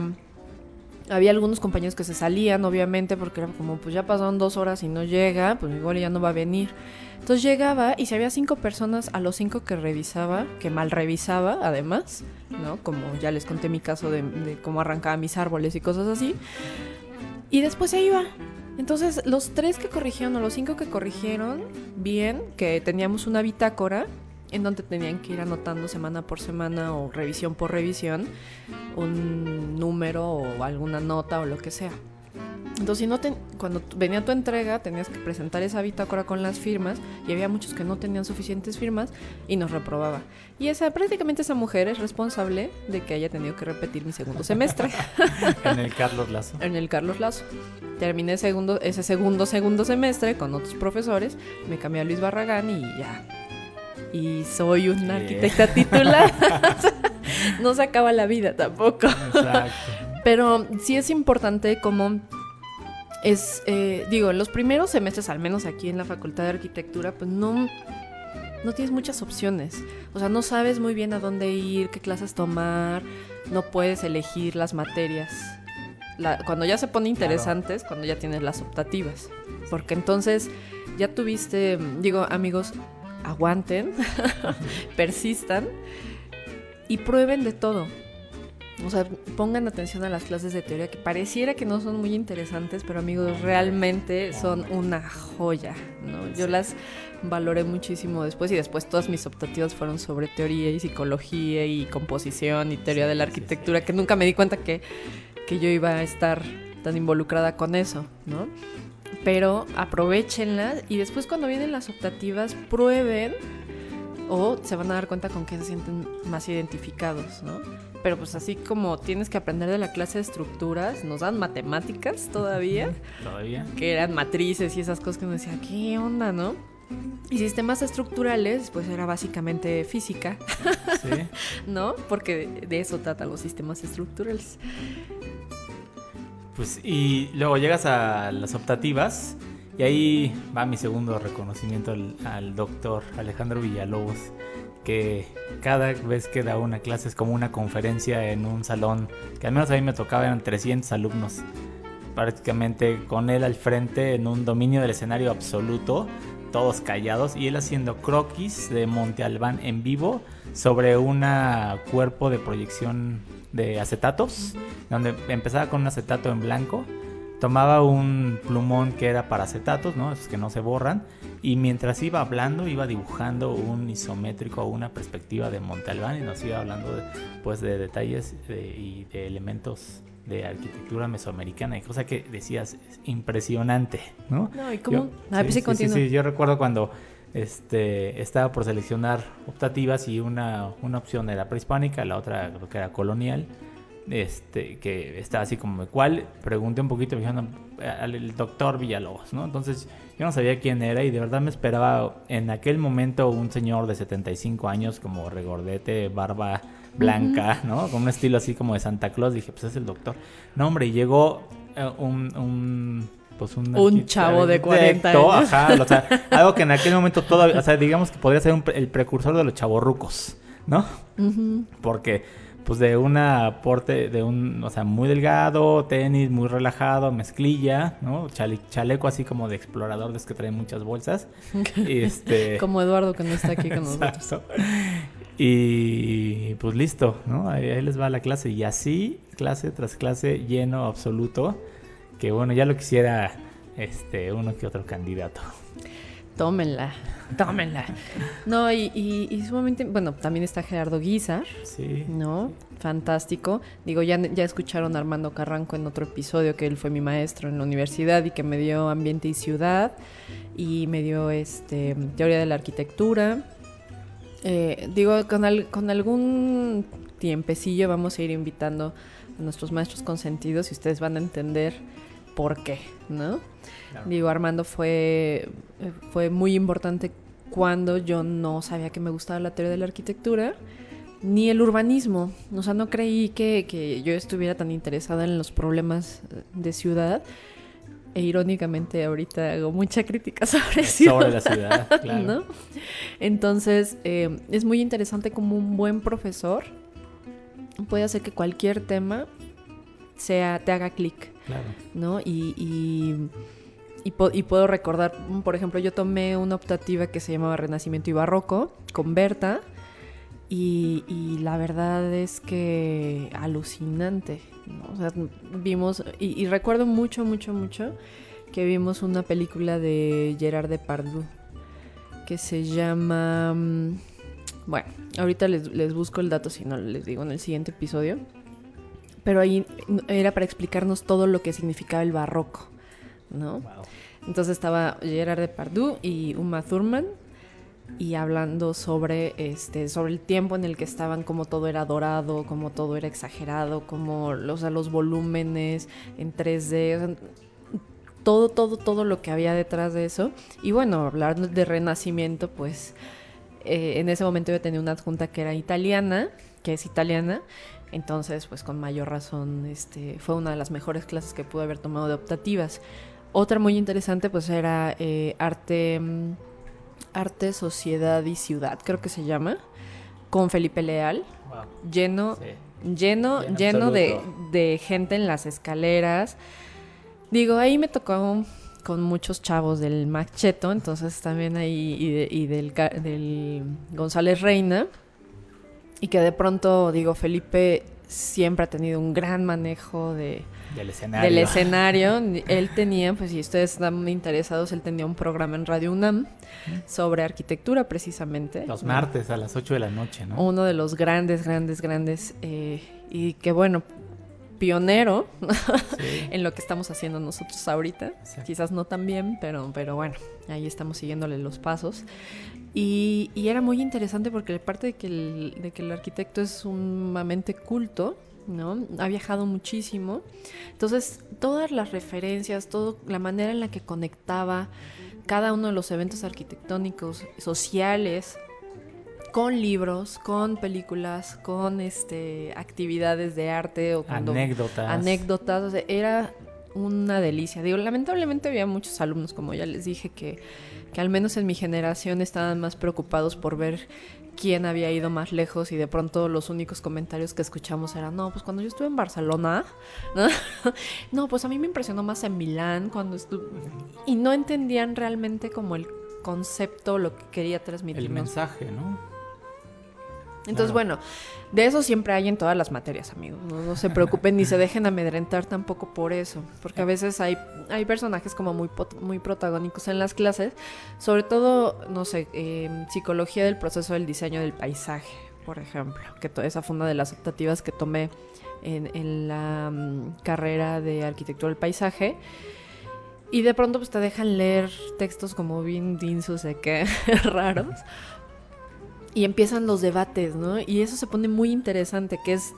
Speaker 1: había algunos compañeros que se salían, obviamente, porque era como, pues ya pasaron dos horas y no llega, pues igual ya no va a venir. Entonces llegaba y si había cinco personas, a los cinco que revisaba, que mal revisaba, además, ¿no? Como ya les conté mi caso de, de cómo arrancaba mis árboles y cosas así. Y después se iba. Entonces, los tres que corrigieron o los cinco que corrigieron bien, que teníamos una bitácora en donde tenían que ir anotando semana por semana o revisión por revisión un número o alguna nota o lo que sea. Entonces, si no te- cuando venía tu entrega, tenías que presentar esa bitácora con las firmas y había muchos que no tenían suficientes firmas y nos reprobaba. Y esa prácticamente esa mujer es responsable de que haya tenido que repetir mi segundo semestre
Speaker 2: En el Carlos Lazo.
Speaker 1: en el Carlos Lazo. Terminé segundo, ese segundo, segundo semestre con otros profesores. Me cambié a Luis Barragán y ya. Y soy una arquitecta titular. no se acaba la vida tampoco.
Speaker 2: Exacto.
Speaker 1: Pero sí es importante como es, eh, digo, en los primeros semestres, al menos aquí en la Facultad de Arquitectura, pues no, no tienes muchas opciones. O sea, no sabes muy bien a dónde ir, qué clases tomar, no puedes elegir las materias. La- cuando ya se pone interesantes, cuando ya tienes las optativas. Porque entonces ya tuviste, digo, amigos, aguanten, persistan y prueben de todo. O sea, pongan atención a las clases de teoría que pareciera que no son muy interesantes, pero amigos, realmente son una joya, ¿no? Yo las valoré muchísimo después y después todas mis optativas fueron sobre teoría y psicología y composición y teoría de la arquitectura, que nunca me di cuenta que, que yo iba a estar tan involucrada con eso, ¿no? Pero aprovechenlas y después cuando vienen las optativas, prueben o se van a dar cuenta con que se sienten más identificados, ¿no? Pero pues así como tienes que aprender de la clase de estructuras, nos dan matemáticas todavía,
Speaker 2: Todavía.
Speaker 1: que eran matrices y esas cosas que uno decía, ¿qué onda, no? Y sistemas estructurales, pues era básicamente física,
Speaker 2: Sí.
Speaker 1: ¿no? Porque de, eso tratan los sistemas estructurales.
Speaker 2: Pues y luego llegas a las optativas y ahí va mi segundo reconocimiento al, al doctor Alejandro Villalobos, que cada vez que da una clase es como una conferencia en un salón, que al menos a mí me tocaba, eran 300 alumnos, prácticamente con él al frente en un dominio del escenario absoluto, todos callados, y él haciendo croquis de Monte Albán en vivo sobre un cuerpo de proyección de acetatos, donde empezaba con un acetato en blanco, tomaba un plumón que era para acetatos, ¿no? Esos que no se borran, y mientras iba hablando, iba dibujando un isométrico o una perspectiva de Monte Albán y nos iba hablando de, pues, de detalles de- y de elementos de arquitectura mesoamericana, y cosa que decías, es impresionante, ¿no?
Speaker 1: No, y cómo...
Speaker 2: Yo-
Speaker 1: Ah, pues sí,
Speaker 2: sí, sí, yo recuerdo cuando este, estaba por seleccionar optativas y una, una opción era prehispánica, la otra creo que era colonial, este, que estaba así como, ¿cuál? Pregunté un poquito, me dijeron, al doctor Villalobos, ¿no? Entonces yo no sabía quién era y de verdad me esperaba en aquel momento un señor de 75 años como regordete, barba blanca, ¿no? Con un estilo así como de Santa Claus, dije, pues es el doctor. No, hombre, y llegó eh, un, un pues un,
Speaker 1: un chavo de 40 años.
Speaker 2: Ajá, o sea, algo que en aquel momento todavía, o sea, digamos que podría ser un, el precursor de los chavorrucos, ¿no? Porque pues de un aporte de un, o sea, muy delgado, tenis muy relajado, mezclilla, ¿no? chaleco así como de explorador, de que trae muchas bolsas. este...
Speaker 1: Como Eduardo que no está aquí con nosotros.
Speaker 2: Y pues listo, ¿no? Ahí, les va la clase. Y así, clase tras clase, lleno absoluto. Que bueno, ya lo quisiera este uno que otro candidato.
Speaker 1: Tómenla, tómenla. No, y, y, sumamente, bueno, también está Gerardo Guizar, sí. ¿no? Fantástico. Digo, ya, ya escucharon a Armando Carranco en otro episodio que él fue mi maestro en la universidad y que me dio ambiente y ciudad y me dio este teoría de la arquitectura eh, digo, con, con algún tiempecillo vamos a ir invitando a nuestros maestros consentidos y ustedes van a entender por qué, ¿no? Digo, Armando fue, eh, fue muy importante cuando yo no sabía que me gustaba la teoría de la arquitectura ni el urbanismo. O sea, no creí que, que yo estuviera tan interesada en los problemas de ciudad e irónicamente ahorita hago mucha crítica sobre,
Speaker 2: sobre la ciudad. Claro.
Speaker 1: Entonces, eh, es muy interesante como un buen profesor puede hacer que cualquier tema sea, te haga clic. Claro. ¿no? Y, y, y, puedo recordar, por ejemplo, yo tomé una optativa que se llamaba Renacimiento y Barroco con Berta. Y, y, la verdad es que alucinante. O sea, vimos, y, recuerdo mucho, mucho, mucho que vimos una película de Gerard Depardieu que se llama... Mm, bueno, ahorita les, busco el dato, si no les digo en el siguiente episodio. Pero ahí era para explicarnos todo lo que significaba el barroco, ¿no? Entonces estaba Gerard Depardieu y Uma Thurman y hablando sobre este sobre el tiempo en el que estaban como todo era dorado como todo era exagerado como los, los volúmenes en 3D todo todo todo lo que había detrás de eso. Y bueno hablar de renacimiento pues eh, en ese momento yo tenía una adjunta que era italiana que es italiana entonces pues con mayor razón este fue una de las mejores clases que pude haber tomado de optativas otra muy interesante pues era eh, arte mm, Arte, Sociedad y Ciudad, creo que se llama, con Felipe Leal, lleno, lleno, lleno de, gente en las escaleras. Digo, ahí me tocó con muchos chavos del Macheto, entonces también ahí, y, del, del González Reina, y que de pronto, digo, Felipe siempre ha tenido un gran manejo de,
Speaker 2: del escenario.
Speaker 1: Del escenario. él tenía, pues si ustedes están interesados, él tenía un programa en Radio UNAM sobre arquitectura precisamente.
Speaker 2: Los martes a las 8 de la noche, ¿no?
Speaker 1: Uno de los grandes, grandes, grandes. Eh, y que bueno, pionero en lo que estamos haciendo nosotros ahorita. Quizás no tan bien, pero, pero bueno, ahí estamos siguiéndole los pasos. Y, era muy interesante porque aparte de que el, de que el arquitecto es sumamente culto, ¿no? Ha viajado muchísimo. Entonces, todas las referencias, todo, la manera en la que conectaba cada uno de los eventos arquitectónicos, sociales, con libros, con películas, con este actividades de arte o
Speaker 2: anécdotas.
Speaker 1: Anécdotas, era una delicia. Digo, lamentablemente había muchos alumnos, como ya les dije, que, que al menos en mi generación estaban más preocupados por ver quién había ido más lejos y de pronto los únicos comentarios que escuchamos eran, no, pues cuando yo estuve en Barcelona, no, no pues a mí me impresionó más en Milán cuando estuve... Y no entendían realmente como el concepto, lo que quería transmitir.
Speaker 2: El mensaje, ¿no?
Speaker 1: Entonces, bueno, de eso siempre hay en todas las materias, amigos. No, se preocupen ni se dejen amedrentar tampoco por eso. Porque a veces hay, hay personajes como muy, muy protagónicos en las clases. Sobre todo, no sé, em, psicología del proceso del diseño del paisaje, por ejemplo. Que esa fue una de las optativas que tomé en, la mm, carrera de arquitectura del paisaje. Y de pronto pues te dejan leer textos como bien dinsos de que raros y empiezan los debates, ¿no? Y eso se pone muy interesante, que es,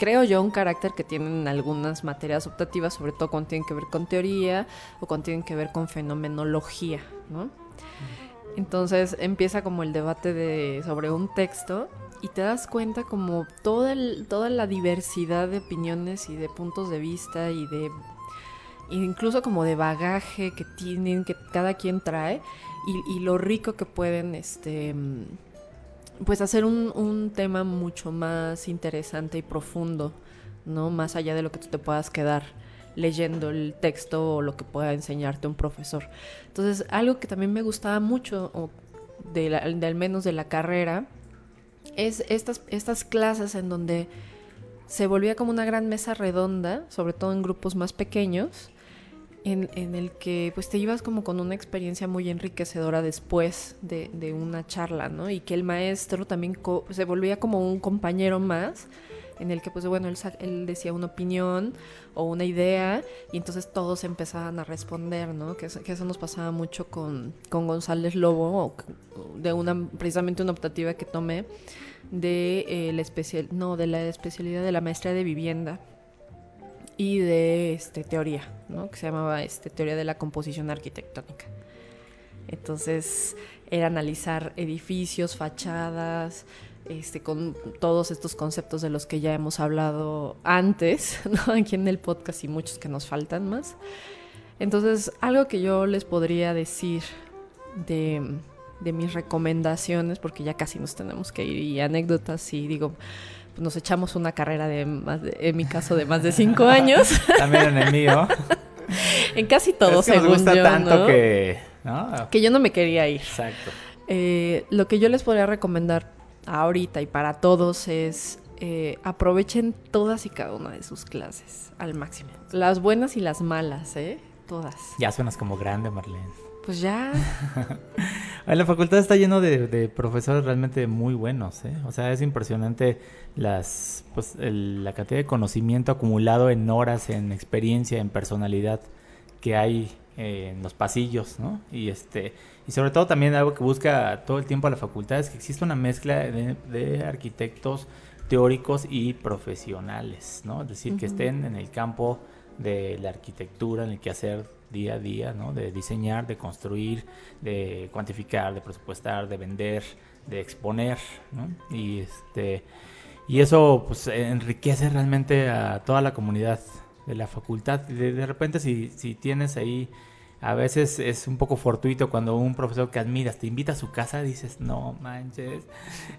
Speaker 1: creo yo, un carácter que tienen algunas materias optativas, sobre todo cuando tienen que ver con teoría o cuando tienen que ver con fenomenología, ¿no? Entonces empieza como el debate de, sobre un texto y te das cuenta como toda, toda la diversidad de opiniones y de puntos de vista y de incluso como de bagaje que tienen, que cada quien trae, y, lo rico que pueden, este, pues hacer un, un, tema mucho más interesante y profundo, ¿no? Más allá de lo que tú te puedas quedar leyendo el texto o lo que pueda enseñarte un profesor. Entonces, algo que también me gustaba mucho, o de, al menos de la carrera, es estas, estas clases en donde se volvía como una gran mesa redonda, sobre todo en grupos más pequeños, en, en, el que pues te ibas como con una experiencia muy enriquecedora después de, de una charla, ¿no? Y que el maestro también se volvía como un compañero más, en el que pues bueno, él, él, decía una opinión o una idea y entonces todos empezaban a responder, ¿no? Que, que eso nos pasaba mucho con, con González Lobo, de una, precisamente una optativa que tomé de, eh, la especial, no, de la especialidad de la maestría de vivienda y de este, teoría, ¿no? que se llamaba este, teoría de la composición arquitectónica. Entonces era analizar edificios, fachadas, este, con todos estos conceptos de los que ya hemos hablado antes, ¿no? aquí en el podcast y muchos que nos faltan más. Entonces, algo que yo les podría decir de, de mis recomendaciones, porque ya casi nos tenemos que ir, y anécdotas, y digo, nos echamos una carrera de más en mi caso de más de cinco años.
Speaker 2: También en el mío.
Speaker 1: en casi todo, es que según gusta
Speaker 2: tanto
Speaker 1: que, que yo no me quería ir.
Speaker 2: Exacto.
Speaker 1: Eh, lo que yo les podría recomendar ahorita y para todos es eh, aprovechen todas y cada una de sus clases al máximo. Las buenas y las malas, ¿eh? Todas.
Speaker 2: Ya suenas como grande, Marlene.
Speaker 1: Pues ya.
Speaker 2: la facultad está lleno de, profesores realmente muy buenos, ¿eh? O sea, es impresionante las, pues, la cantidad de conocimiento acumulado en horas, en experiencia, en personalidad que hay eh, en los pasillos, ¿no? Y este y sobre todo también algo que busca todo el tiempo la facultad es que existe una mezcla de, arquitectos teóricos y profesionales, ¿no? Es decir, que estén en el campo de la arquitectura, en el que hacer día a día, ¿no? De diseñar, de construir, de cuantificar, de presupuestar, de vender, de exponer, ¿no? Y este y eso pues enriquece realmente a toda la comunidad de la facultad. De, repente si, si tienes ahí a veces es un poco fortuito cuando un profesor que admiras te invita a su casa, dices, no manches.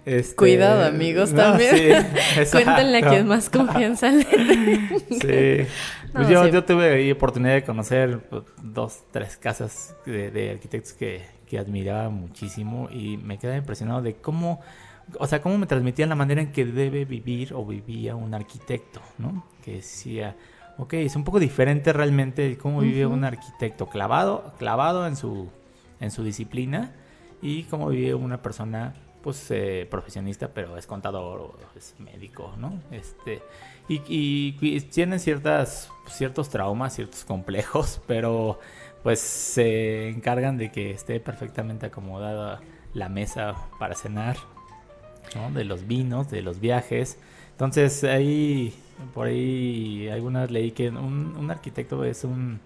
Speaker 1: Este, Cuidado, amigos, también. Cuéntenle a quien más confianza le
Speaker 2: Sí. Pues yo, yo, tuve oportunidad de conocer pues, dos, tres casas de, arquitectos que, que, admiraba muchísimo y me quedaba impresionado de cómo, o sea, cómo me transmitían la manera en que debe vivir o vivía un arquitecto, ¿no? Que decía Ok, es un poco diferente realmente cómo vive un arquitecto clavado, clavado en su, en su disciplina y cómo vive una persona pues eh, profesionista, pero es contador o es médico, ¿no? Este, y, y, tienen ciertas, ciertos traumas, ciertos complejos, pero pues se encargan de que esté perfectamente acomodada la mesa para cenar, ¿no? De los vinos, de los viajes. Entonces ahí por ahí algunas leí que un, arquitecto es un,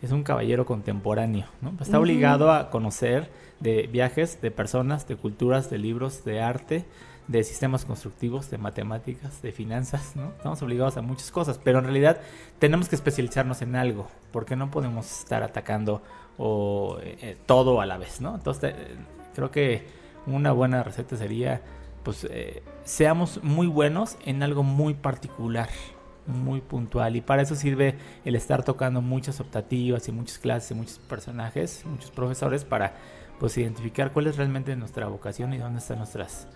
Speaker 2: es un caballero contemporáneo, ¿no? Está obligado a conocer de viajes, de personas, de culturas, de libros, de arte, de sistemas constructivos, de matemáticas, de finanzas, ¿no? Estamos obligados a muchas cosas, pero en realidad tenemos que especializarnos en algo, porque no podemos estar atacando o, eh, todo a la vez, ¿no? Entonces, eh, creo que una buena receta sería pues eh, seamos muy buenos en algo muy particular, muy puntual. Y para eso sirve el estar tocando muchas optativas y muchas clases y muchos personajes, muchos profesores, para pues identificar cuál es realmente nuestra vocación y dónde están nuestras,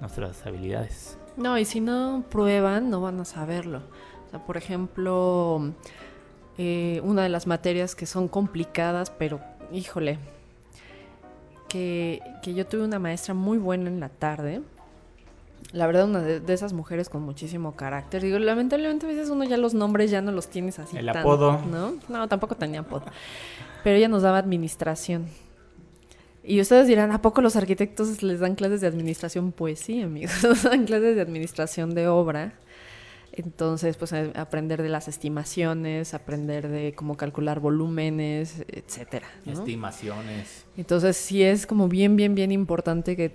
Speaker 2: nuestras habilidades.
Speaker 1: No, y si no prueban, no van a saberlo. O sea, por ejemplo, eh, una de las materias que son complicadas, pero híjole, que, que yo tuve una maestra muy buena en la tarde, la verdad, una de, esas mujeres con muchísimo carácter. Digo, lamentablemente a veces uno ya los nombres ya no los tienes así.
Speaker 2: El apodo.
Speaker 1: ¿no? No, tampoco tenía apodo. Pero ella nos daba administración. Y ustedes dirán, ¿a poco los arquitectos les dan clases de administración? Pues sí, amigos, nos dan clases de administración de obra. Entonces, pues aprender de las estimaciones, aprender de cómo calcular volúmenes, etcétera.
Speaker 2: Estimaciones.
Speaker 1: Entonces, sí es como bien, bien, bien importante que,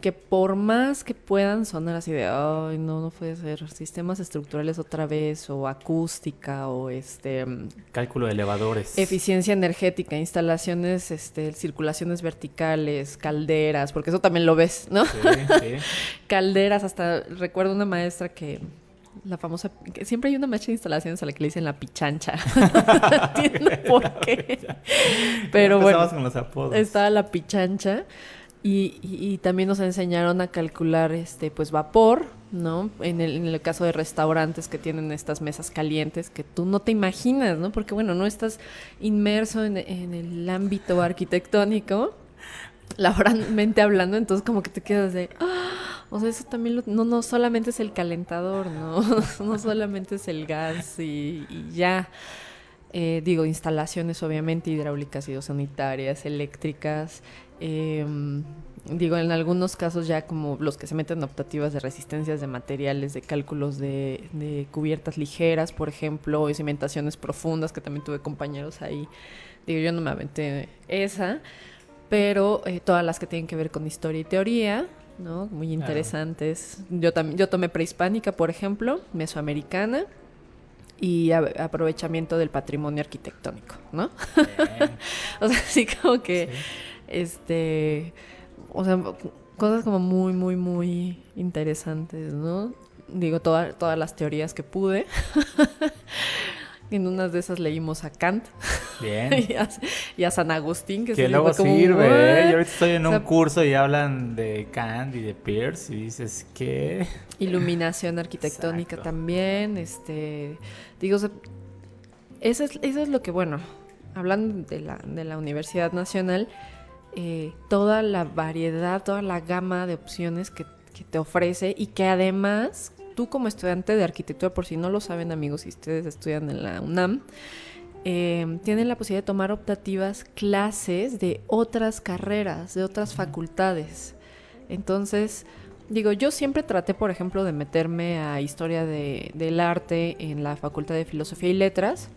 Speaker 1: que por más que puedan sonar así de, ay, no, no puede ser, sistemas estructurales otra vez, o acústica, o este...
Speaker 2: Cálculo de elevadores.
Speaker 1: Eficiencia energética, instalaciones, este, circulaciones verticales, calderas, porque eso también lo ves, ¿no? Sí, sí. calderas, hasta recuerdo una maestra que la famosa. siempre hay una maestra de instalaciones a la que le dicen la pichancha. no entiendo por qué. Pero bueno.
Speaker 2: Con los apodos.
Speaker 1: Estaba la pichancha. Y, y, también nos enseñaron a calcular este pues vapor, ¿no? En el, en el caso de restaurantes que tienen estas mesas calientes que tú no te imaginas, ¿no? Porque bueno, no estás inmerso en, en el ámbito arquitectónico, laboralmente hablando, entonces como que te quedas de... ¡ah! O sea, eso también no, no solamente es el calentador, ¿no? no solamente es el gas y, ya. Eh, digo, instalaciones obviamente hidráulicas, sanitarias, eléctricas. Em, digo, en algunos casos ya como los que se meten en optativas de resistencias de materiales, de cálculos de, de cubiertas ligeras, por ejemplo, y cimentaciones profundas, que también tuve compañeros ahí. Digo, yo no me aventé esa, pero eh, todas las que tienen que ver con historia y teoría, ¿no? Muy interesantes. Yo también yo tomé prehispánica, por ejemplo, mesoamericana y aprovechamiento del patrimonio arquitectónico, ¿no? o sea, así como que este o sea, cosas como muy muy muy interesantes, ¿no? Digo todas todas las teorías que pude. En unas de esas leímos a Kant.
Speaker 2: Bien.
Speaker 1: y, a, San Agustín,
Speaker 2: que, luego sirve. ¿eh? Yo ahorita estoy en un curso y hablan de Kant y de Peirce y dices que...
Speaker 1: Iluminación arquitectónica también. Este, digo, eso es, eso es lo que, bueno, hablando de la, de la Universidad Nacional, eh, toda la variedad, toda la gama de opciones que, que te ofrece y que además tú como estudiante de arquitectura, por si no lo saben amigos, si ustedes estudian en la UNAM, eh, tienen la posibilidad de tomar optativas clases de otras carreras, de otras facultades. Entonces, digo, yo siempre traté, por ejemplo, de meterme a historia del arte en la Facultad de Filosofía y Letras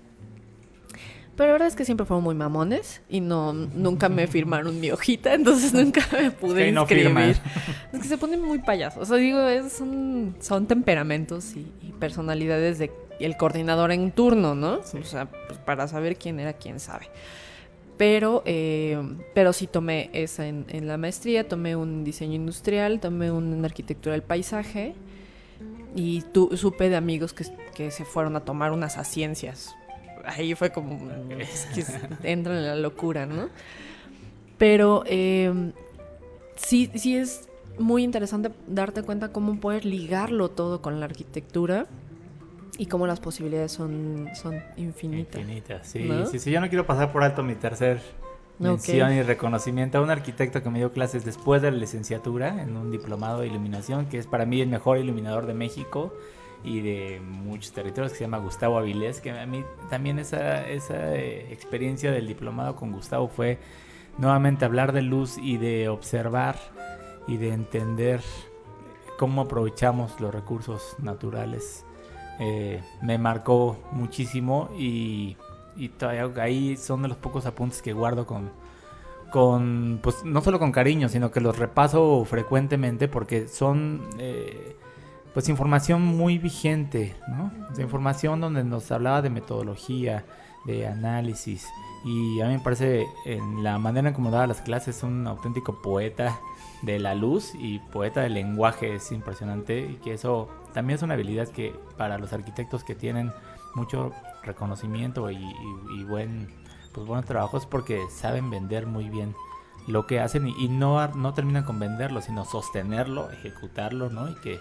Speaker 1: pero la verdad es que siempre fueron muy mamones y no nunca me firmaron mi hojita, entonces nunca me pude inscribir. es que se ponen muy payasos. O sea, digo, son, son temperamentos y, personalidades de el coordinador en turno, ¿no? O sea, pues para saber quién era, quién sabe. Pero, eh, pero sí tomé esa en, en, la maestría, tomé un diseño industrial, tomé un arquitectura del paisaje y tu, supe de amigos que, que se fueron a tomar unas a ciencias ahí fue como que entra en la locura, ¿no? Pero eh, sí, sí es muy interesante darte cuenta cómo puedes ligarlo todo con la arquitectura y cómo las posibilidades son, son infinitas.
Speaker 2: Infinitas, sí, sí, sí. Yo no quiero pasar por alto mi tercer mención y reconocimiento a un arquitecto que me dio clases después de la licenciatura en un diplomado de iluminación, que es para mí el mejor iluminador de México y de muchos territorios que se llama Gustavo Avilés, que a mí también esa, esa eh, experiencia del diplomado con Gustavo fue nuevamente hablar de luz y de observar y de entender cómo aprovechamos los recursos naturales. Eh, me marcó muchísimo y, y todavía ahí son de los pocos apuntes que guardo con, con, pues no solo con cariño, sino que los repaso frecuentemente porque son... Eh, pues información muy vigente, ¿no? información donde nos hablaba de metodología, de análisis. Y a mí me parece, en la manera en cómo daba las clases, un auténtico poeta de la luz y poeta del lenguaje. Es impresionante y que eso también es una habilidad que para los arquitectos que tienen mucho reconocimiento y, buen, pues buenos trabajos porque saben vender muy bien lo que hacen y, no, no terminan con venderlo, sino sostenerlo, ejecutarlo, ¿no? Y que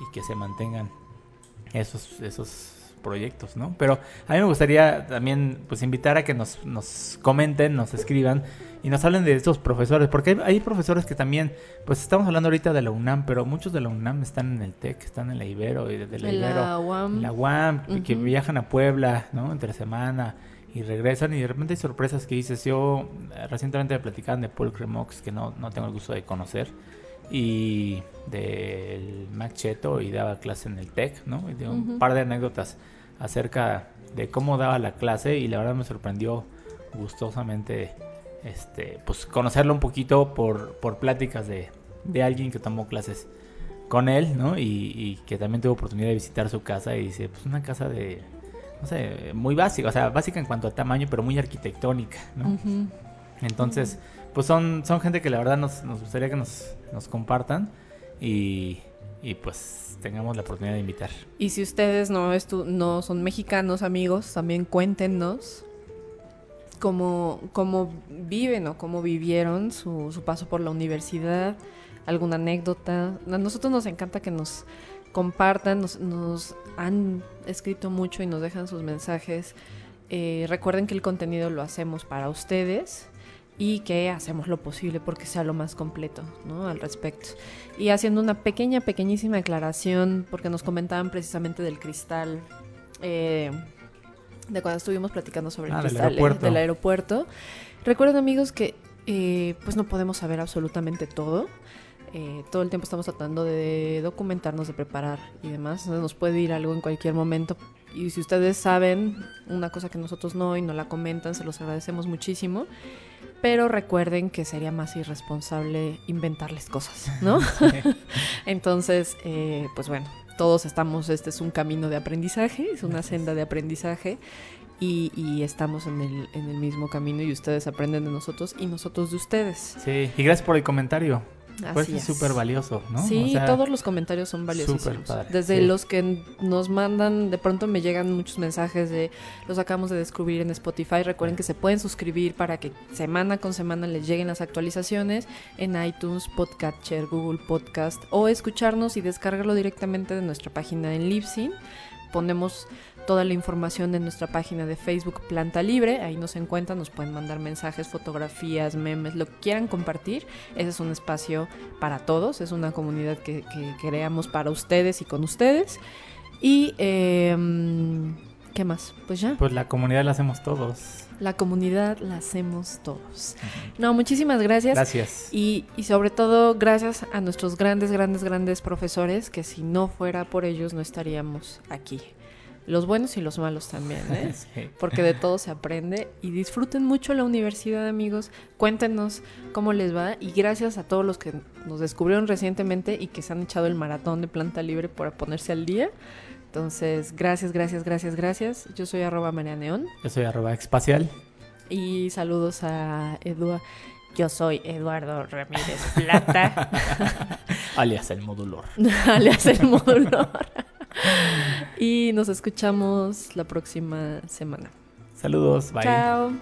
Speaker 2: y que se mantengan esos, esos proyectos, ¿no? Pero a mí me gustaría también pues invitar a que nos, nos comenten, nos escriban y nos hablen de estos profesores, porque hay, profesores que también, pues estamos hablando ahorita de la UNAM, pero muchos de la UNAM están en el TEC, están en la Ibero y desde la Ibero,
Speaker 1: la UAM,
Speaker 2: la UAM que viajan a Puebla, ¿no? Entre semana y regresan y de repente hay sorpresas que dices, yo recientemente me platicaban de Paul Cremox, que no, no tengo el gusto de conocer, y del Macheto y daba clase en el TEC, ¿no? Y dio un par de anécdotas acerca de cómo daba la clase y la verdad me sorprendió gustosamente este pues conocerlo un poquito por, por pláticas de, de alguien que tomó clases con él, ¿no? Y, que también tuvo oportunidad de visitar su casa y dice, pues una casa de, no sé, muy básica, o sea, básica en cuanto a tamaño, pero muy arquitectónica, ¿no? Entonces, pues son, son gente que la verdad nos, nos gustaría que nos, nos compartan y, y pues tengamos la oportunidad de invitar.
Speaker 1: Y si ustedes no, no son mexicanos, amigos, también cuéntenos cómo, cómo viven o cómo vivieron su, su paso por la universidad, alguna anécdota. A nosotros nos encanta que nos compartan, nos, nos han escrito mucho y nos dejan sus mensajes. Eh, recuerden que el contenido lo hacemos para ustedes y que hacemos lo posible porque sea lo más completo ¿no? al respecto. Y haciendo una pequeña, pequeñísima aclaración, porque nos comentaban precisamente del cristal, eh, de cuando estuvimos platicando sobre el
Speaker 2: Ah, del
Speaker 1: cristal eh, del aeropuerto. Recuerden amigos que eh, pues no podemos saber absolutamente todo. Eh, todo el tiempo estamos tratando de documentarnos, de preparar y demás. Nos puede ir algo en cualquier momento. Y si ustedes saben una cosa que nosotros no y no la comentan, se los agradecemos muchísimo. Pero recuerden que sería más irresponsable inventarles cosas, ¿no? Entonces, eh, pues bueno, todos estamos, este es un camino de aprendizaje, es una senda de aprendizaje y, y estamos en el, en el mismo camino y ustedes aprenden de nosotros y nosotros de ustedes.
Speaker 2: Sí, y gracias por el comentario. Pues
Speaker 1: Así
Speaker 2: es súper valioso, ¿no?
Speaker 1: Sí,
Speaker 2: O sea,
Speaker 1: todos los comentarios son valiosísimos.
Speaker 2: padre,
Speaker 1: Desde
Speaker 2: sí.
Speaker 1: los que nos mandan, de pronto me llegan muchos mensajes de los acabamos de descubrir en Spotify. Recuerden que se pueden suscribir para que semana con semana les lleguen las actualizaciones en iTunes, Podcatcher, Google Podcast o escucharnos y descargarlo directamente de nuestra página en Libsyn. Ponemos toda la información en nuestra página de Facebook Planta Libre. Ahí nos encuentran, nos pueden mandar mensajes, fotografías, memes, lo que quieran compartir. Ese es un espacio para todos, es una comunidad que, que creamos para ustedes y con ustedes. Y, eh, ¿qué más? Pues ya,
Speaker 2: Pues la comunidad la hacemos todos.
Speaker 1: la comunidad la hacemos todos. No, muchísimas gracias.
Speaker 2: Gracias.
Speaker 1: Y, y sobre todo gracias a nuestros grandes, grandes, grandes profesores, que si no fuera por ellos no estaríamos aquí. Los buenos y los malos también, ¿eh?
Speaker 2: Sí.
Speaker 1: porque de todo se aprende y disfruten mucho la universidad amigos, cuéntenos cómo les va y gracias a todos los que nos descubrieron recientemente y que se han echado el maratón de planta libre para ponerse al día. Entonces, gracias, gracias, gracias, gracias. Yo soy arroba María Neón
Speaker 2: Yo soy arroba espacial.
Speaker 1: y saludos a Edu. Yo soy Eduardo Ramírez Plata,
Speaker 2: alias el modulor.
Speaker 1: alias el módulo y nos escuchamos la próxima semana.
Speaker 2: Saludos, bye.
Speaker 1: Chao.